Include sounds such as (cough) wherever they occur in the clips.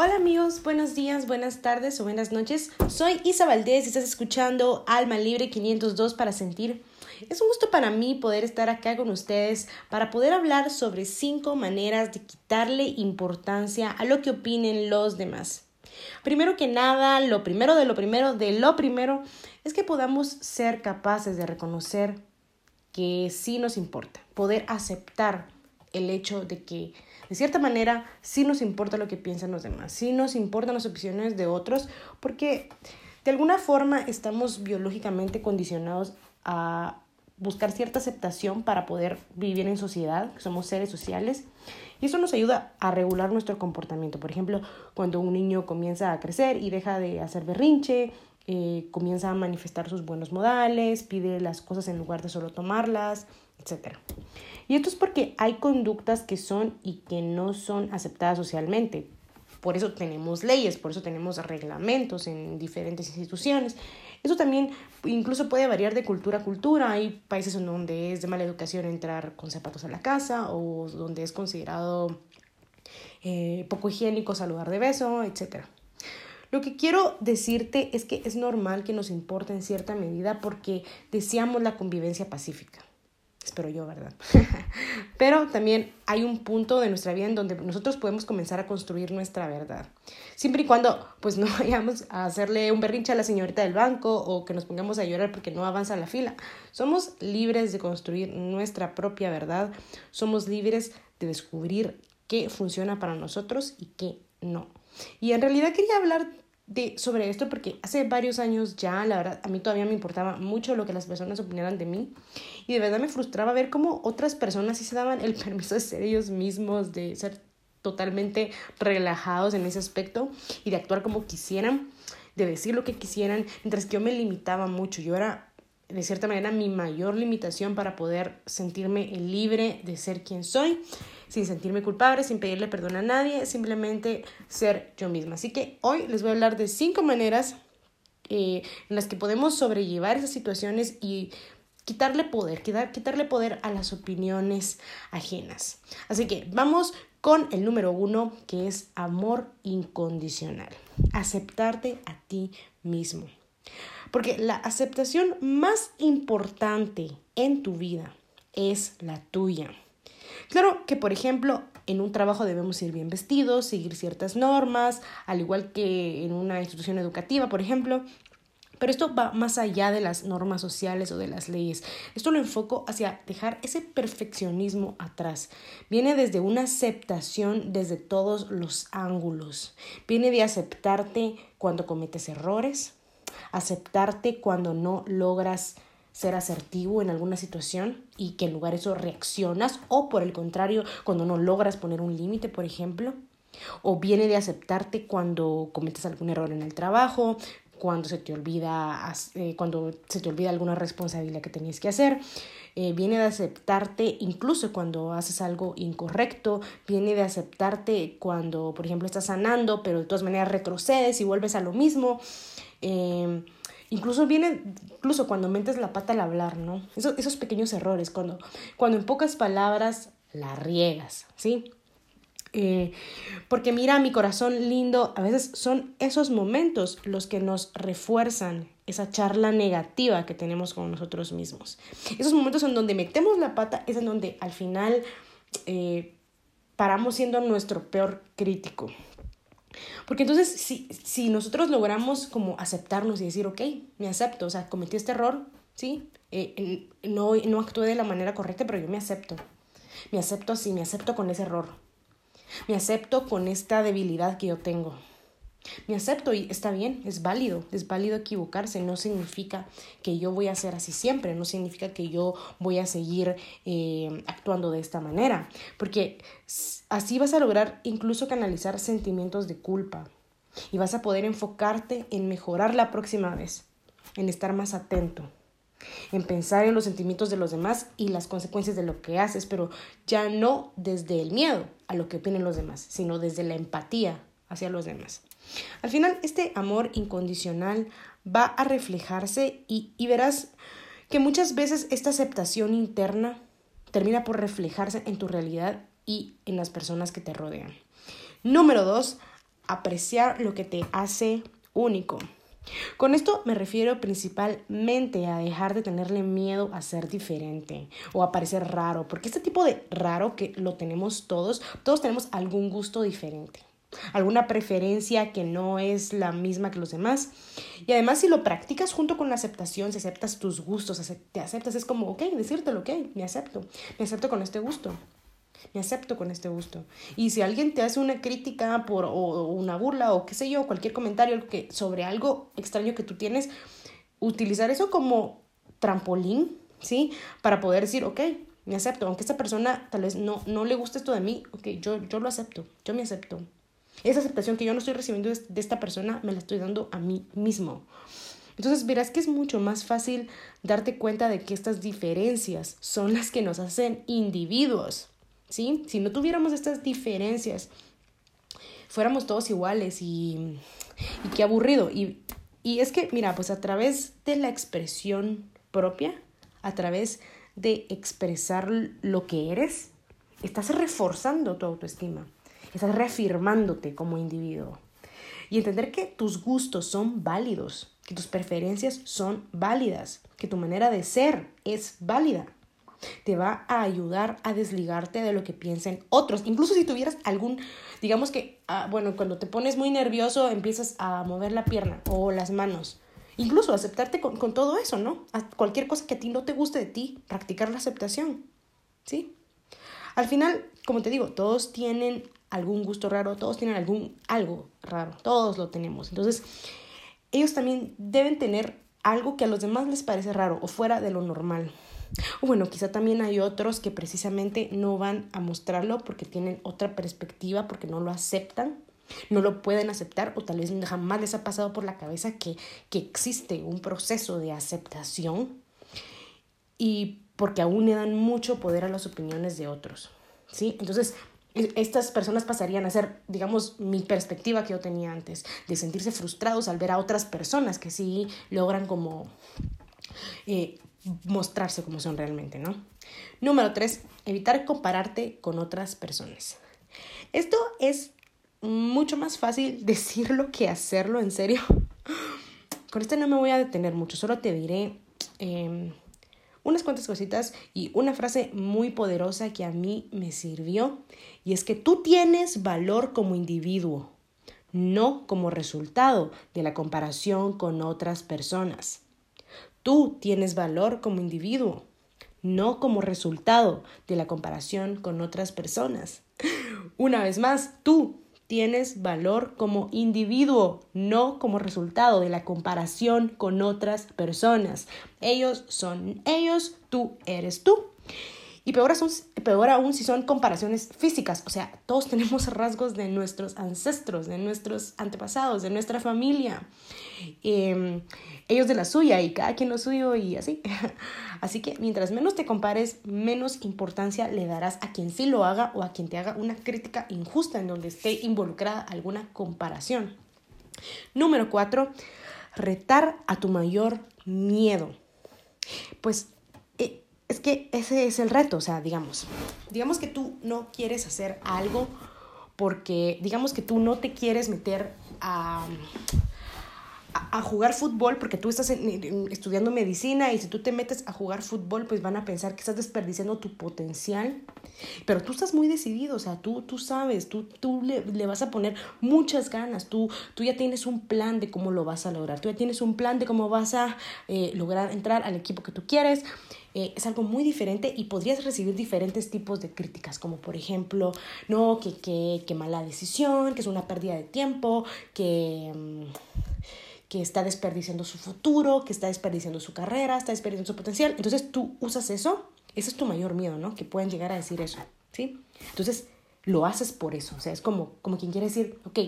Hola amigos, buenos días, buenas tardes o buenas noches. Soy Isa Valdés y estás escuchando Alma Libre 502 para sentir. Es un gusto para mí poder estar acá con ustedes para poder hablar sobre cinco maneras de quitarle importancia a lo que opinen los demás. Primero que nada, lo primero de lo primero de lo primero es que podamos ser capaces de reconocer que sí nos importa, poder aceptar el hecho de que de cierta manera sí nos importa lo que piensan los demás, sí nos importan las opiniones de otros, porque de alguna forma estamos biológicamente condicionados a buscar cierta aceptación para poder vivir en sociedad, somos seres sociales, y eso nos ayuda a regular nuestro comportamiento. Por ejemplo, cuando un niño comienza a crecer y deja de hacer berrinche, eh, comienza a manifestar sus buenos modales, pide las cosas en lugar de solo tomarlas, etc. Y esto es porque hay conductas que son y que no son aceptadas socialmente. Por eso tenemos leyes, por eso tenemos reglamentos en diferentes instituciones. Eso también incluso puede variar de cultura a cultura. Hay países en donde es de mala educación entrar con zapatos a la casa o donde es considerado eh, poco higiénico saludar de beso, etc. Lo que quiero decirte es que es normal que nos importe en cierta medida porque deseamos la convivencia pacífica. Espero yo, ¿verdad? (laughs) Pero también hay un punto de nuestra vida en donde nosotros podemos comenzar a construir nuestra verdad. Siempre y cuando pues no (laughs) vayamos a hacerle un berrinche a la señorita del banco o que nos pongamos a llorar porque no avanza la fila. Somos libres de construir nuestra propia verdad. Somos libres de descubrir qué funciona para nosotros y qué no. Y en realidad quería hablar de, sobre esto porque hace varios años ya, la verdad, a mí todavía me importaba mucho lo que las personas opinaran de mí y de verdad me frustraba ver cómo otras personas sí se daban el (laughs) permiso de ser ellos mismos, de ser totalmente relajados en ese aspecto y de actuar como quisieran, de decir lo que quisieran, mientras que yo me limitaba mucho, yo era de cierta manera mi mayor limitación para poder sentirme libre de ser quien soy, sin sentirme culpable, sin pedirle perdón a nadie, simplemente ser yo misma. Así que hoy les voy a hablar de cinco maneras eh, en las que podemos sobrellevar esas situaciones y quitarle poder, quitar, quitarle poder a las opiniones ajenas. Así que vamos con el número uno, que es amor incondicional. Aceptarte a ti mismo. Porque la aceptación más importante en tu vida es la tuya. Claro que, por ejemplo, en un trabajo debemos ir bien vestidos, seguir ciertas normas, al igual que en una institución educativa, por ejemplo. Pero esto va más allá de las normas sociales o de las leyes. Esto lo enfoco hacia dejar ese perfeccionismo atrás. Viene desde una aceptación desde todos los ángulos. Viene de aceptarte cuando cometes errores, aceptarte cuando no logras ser asertivo en alguna situación y que en lugar de eso reaccionas o por el contrario cuando no logras poner un límite, por ejemplo. O viene de aceptarte cuando cometes algún error en el trabajo, cuando se te olvida, eh, cuando se te olvida alguna responsabilidad que tenías que hacer. Eh, viene de aceptarte incluso cuando haces algo incorrecto. Viene de aceptarte cuando, por ejemplo, estás sanando, pero de todas maneras retrocedes y vuelves a lo mismo. Eh, incluso viene, incluso cuando metes la pata al hablar, ¿no? Esos, esos pequeños errores, cuando, cuando en pocas palabras la riegas, ¿sí? Eh, porque mira, mi corazón lindo, a veces son esos momentos los que nos refuerzan esa charla negativa que tenemos con nosotros mismos. Esos momentos en donde metemos la pata es en donde al final eh, paramos siendo nuestro peor crítico. Porque entonces, si, si nosotros logramos como aceptarnos y decir, ok, me acepto, o sea, cometí este error, ¿sí? Eh, no, no actué de la manera correcta, pero yo me acepto. Me acepto así, me acepto con ese error. Me acepto con esta debilidad que yo tengo. Me acepto y está bien, es válido, es válido equivocarse, no significa que yo voy a ser así siempre, no significa que yo voy a seguir eh, actuando de esta manera, porque así vas a lograr incluso canalizar sentimientos de culpa y vas a poder enfocarte en mejorar la próxima vez, en estar más atento en pensar en los sentimientos de los demás y las consecuencias de lo que haces, pero ya no desde el miedo a lo que opinen los demás, sino desde la empatía hacia los demás. Al final, este amor incondicional va a reflejarse y, y verás que muchas veces esta aceptación interna termina por reflejarse en tu realidad y en las personas que te rodean. Número dos, apreciar lo que te hace único. Con esto me refiero principalmente a dejar de tenerle miedo a ser diferente o a parecer raro, porque este tipo de raro que lo tenemos todos, todos tenemos algún gusto diferente, alguna preferencia que no es la misma que los demás. Y además si lo practicas junto con la aceptación, si aceptas tus gustos, te aceptas, es como, ok, decírtelo, ok, me acepto, me acepto con este gusto. Me acepto con este gusto. Y si alguien te hace una crítica por, o una burla o qué sé yo, cualquier comentario que, sobre algo extraño que tú tienes, utilizar eso como trampolín, ¿sí? Para poder decir, ok, me acepto. Aunque esta persona tal vez no, no le guste esto de mí, ok, yo, yo lo acepto, yo me acepto. Esa aceptación que yo no estoy recibiendo de esta persona, me la estoy dando a mí mismo. Entonces verás que es mucho más fácil darte cuenta de que estas diferencias son las que nos hacen individuos. ¿sí? Si no tuviéramos estas diferencias, fuéramos todos iguales y, y qué aburrido. Y, y es que, mira, pues a través de la expresión propia, a través de expresar lo que eres, estás reforzando tu autoestima, estás reafirmándote como individuo. Y entender que tus gustos son válidos, que tus preferencias son válidas, que tu manera de ser es válida te va a ayudar a desligarte de lo que piensen otros. Incluso si tuvieras algún, digamos que, ah, bueno, cuando te pones muy nervioso empiezas a mover la pierna o las manos. Incluso aceptarte con, con todo eso, ¿no? A cualquier cosa que a ti no te guste de ti, practicar la aceptación. ¿Sí? Al final, como te digo, todos tienen algún gusto raro, todos tienen algún algo raro, todos lo tenemos. Entonces, ellos también deben tener algo que a los demás les parece raro o fuera de lo normal. O bueno, quizá también hay otros que precisamente no van a mostrarlo porque tienen otra perspectiva, porque no lo aceptan, no lo pueden aceptar o tal vez jamás les ha pasado por la cabeza que, que existe un proceso de aceptación y porque aún le dan mucho poder a las opiniones de otros. ¿sí? Entonces, estas personas pasarían a ser, digamos, mi perspectiva que yo tenía antes, de sentirse frustrados al ver a otras personas que sí logran como eh, mostrarse como son realmente, ¿no? Número tres, evitar compararte con otras personas. Esto es mucho más fácil (laughs) decirlo que hacerlo, en serio. Con esto no me voy a detener mucho, solo te diré em, unas cuantas cositas y una frase muy poderosa que a mí me sirvió y es que tú tienes valor como individuo, no como resultado de la comparación con otras personas. Tú tienes valor como individuo, no como resultado de la comparación con otras personas. (laughs) Una vez más, tú tienes valor como individuo, no como resultado de la comparación con otras personas. Ellos son ellos, tú eres tú. Y peor aún, peor aún si son comparaciones físicas, o sea, todos (laughs) tenemos rasgos de nuestros ancestros, de nuestros antepasados, de nuestra familia, em, ellos de la suya y cada quien lo suyo y así. (laughs) Así que mientras menos te compares, menos importancia le darás a quien sí lo haga o a quien te haga una crítica injusta en donde esté involucrada alguna comparación. Número cuatro, retar a tu mayor miedo. Pues es que ese es el reto, o sea, digamos, digamos que tú no quieres hacer algo porque, digamos que tú no te quieres meter a, a, jugar fútbol porque tú estás estudiando medicina y si tú te metes a jugar fútbol, pues van a pensar que estás desperdiciando tu potencial. Pero tú estás muy decidido, o sea, tú, tú sabes, tú, tú le, le vas a poner muchas ganas, tú, tú ya tienes un plan de cómo lo vas a lograr, tú ya tienes un plan de cómo vas a eh, lograr entrar al equipo que tú quieres. Eh, es algo muy diferente y podrías recibir diferentes tipos de críticas, como por ejemplo, no, que, que, que mala decisión, que es una pérdida de tiempo, que... Mm, que está desperdiciando su futuro, que está desperdiciando su carrera, está desperdiciando su potencial. Entonces tú usas eso, ese es tu mayor miedo, ¿no? Que pueden llegar a decir eso, ¿sí? Entonces lo haces por eso, o sea, es como, como quien quiere decir, ok,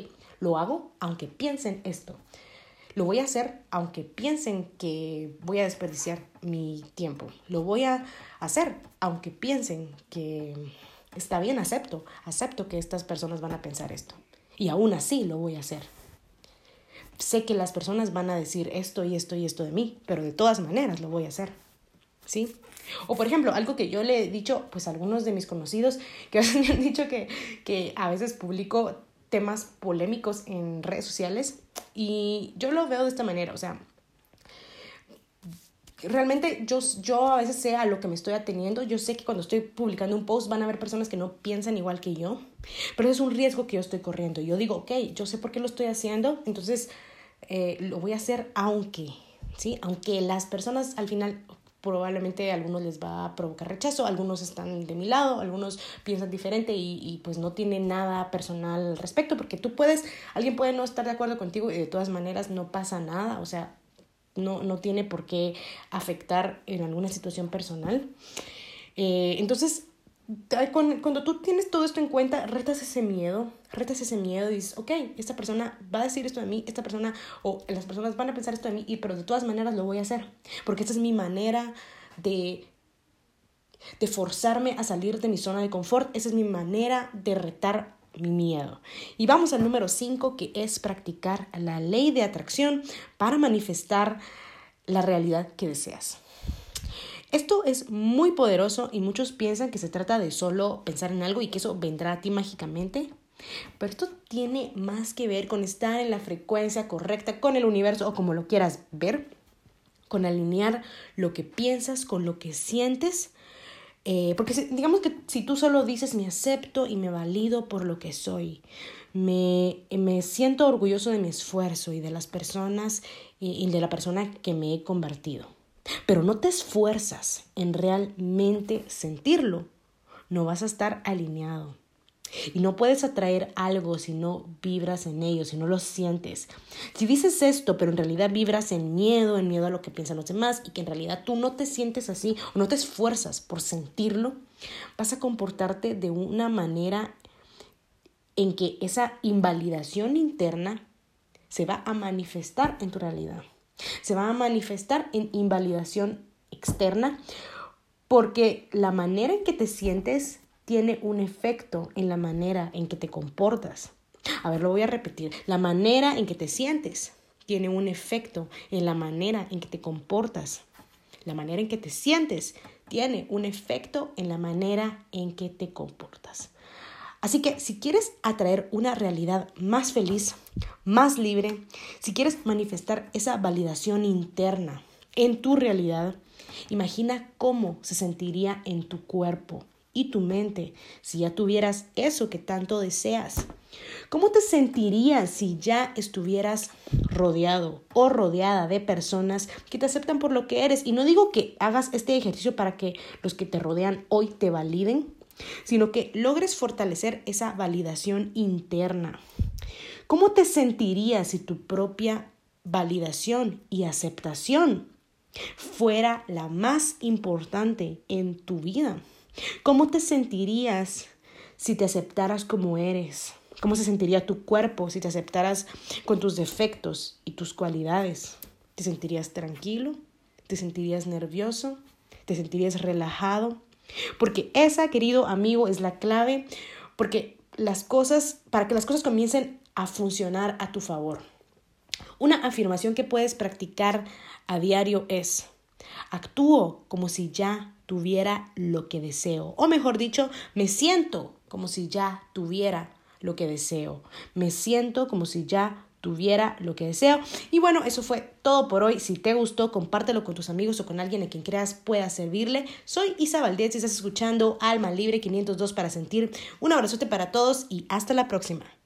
lo hago aunque piensen esto. Lo voy a hacer aunque piensen que voy a desperdiciar mi tiempo. Lo voy a hacer aunque piensen que está bien, acepto, acepto que estas personas van a pensar esto. Y aún así lo voy a hacer sé que las personas van a decir esto y esto y esto de mí, pero de todas maneras lo voy a hacer. ¿Sí? O por ejemplo, algo que yo le he dicho pues a algunos de mis conocidos que (laughs) me han dicho que, que a veces publico temas polémicos en redes sociales y yo lo veo de esta manera, o sea, realmente yo, yo a veces sé a lo que me estoy ateniendo, yo sé que cuando estoy publicando un post van a haber personas que no piensan igual que yo, pero es un riesgo que yo estoy corriendo. Yo digo, ok, yo sé por qué lo estoy haciendo, entonces eh, lo voy a hacer aunque, ¿sí? Aunque las personas al final probablemente a algunos les va a provocar rechazo, algunos están de mi lado, algunos piensan diferente y, y, pues no tienen nada personal al respecto, porque tú puedes, alguien puede no estar de acuerdo contigo y de todas maneras no pasa nada, o sea, no, no tiene por qué afectar en alguna situación personal. Eh, entonces, cuando tú tienes todo esto en cuenta, retas ese miedo, retas ese miedo y dices, ok, esta persona va a decir esto de mí, esta persona o las personas van a pensar esto de mí, y, pero de todas maneras lo voy a hacer, porque esta es mi manera de, de forzarme a salir de mi zona de confort, esa es mi manera de retar mi miedo. Y vamos al número 5, que es practicar la ley de atracción para manifestar la realidad que deseas. Esto es muy poderoso y muchos piensan que se trata de solo pensar en algo y que eso vendrá a ti mágicamente. Pero esto tiene más que ver con estar en la frecuencia correcta con el universo o como lo quieras ver, con alinear lo que piensas con lo que sientes eh, porque digamos que si tú solo dices me acepto y me valido por lo que soy, me, me siento orgulloso de mi esfuerzo y de las personas y, y de la persona que me he convertido, pero no te esfuerzas en realmente sentirlo, no vas a estar alineado. Y no puedes atraer algo si no vibras en ello, si no lo sientes. Si dices esto, pero en realidad vibras en miedo, en miedo a lo que piensan los demás y que en realidad tú no te sientes así o no te esfuerzas por sentirlo, vas a comportarte de una manera en que esa invalidación interna se va a manifestar en tu realidad. Se va a manifestar en invalidación externa porque la manera en que te sientes tiene un efecto en la manera en que te comportas. A ver, lo voy a repetir. La manera en que te sientes tiene un efecto en la manera en que te comportas. La manera en que te sientes tiene un efecto en la manera en que te comportas. Así que si quieres atraer una realidad más feliz, más libre, si quieres manifestar esa validación interna en tu realidad, imagina cómo se sentiría en tu cuerpo, y tu mente si ya tuvieras eso que tanto deseas? ¿Cómo te sentirías si ya estuvieras rodeado o rodeada de personas que te aceptan por lo que eres? Y no digo que hagas este ejercicio para que los que te rodean hoy te validen, sino que logres fortalecer esa validación interna. ¿Cómo te sentirías si tu propia validación y aceptación fuera la más importante en tu vida? ¿Cómo te sentirías si te aceptaras como eres? ¿Cómo se sentiría tu cuerpo si te aceptaras con tus defectos y tus cualidades? ¿Te sentirías tranquilo? ¿Te sentirías nervioso? ¿Te sentirías relajado? Porque esa, querido amigo, es la clave porque las cosas, para que las cosas comiencen a funcionar a tu favor. Una afirmación que puedes practicar a diario es, actúo como si ya tuviera lo que deseo. O mejor dicho, me siento como si ya tuviera lo que deseo. Me siento como si ya tuviera lo que deseo. Y bueno, eso fue todo por hoy. Si te gustó, compártelo con tus amigos o con alguien a quien creas pueda servirle. Soy Isa Valdez y estás escuchando Alma Libre 502 para sentir. Un abrazote para todos y hasta la próxima.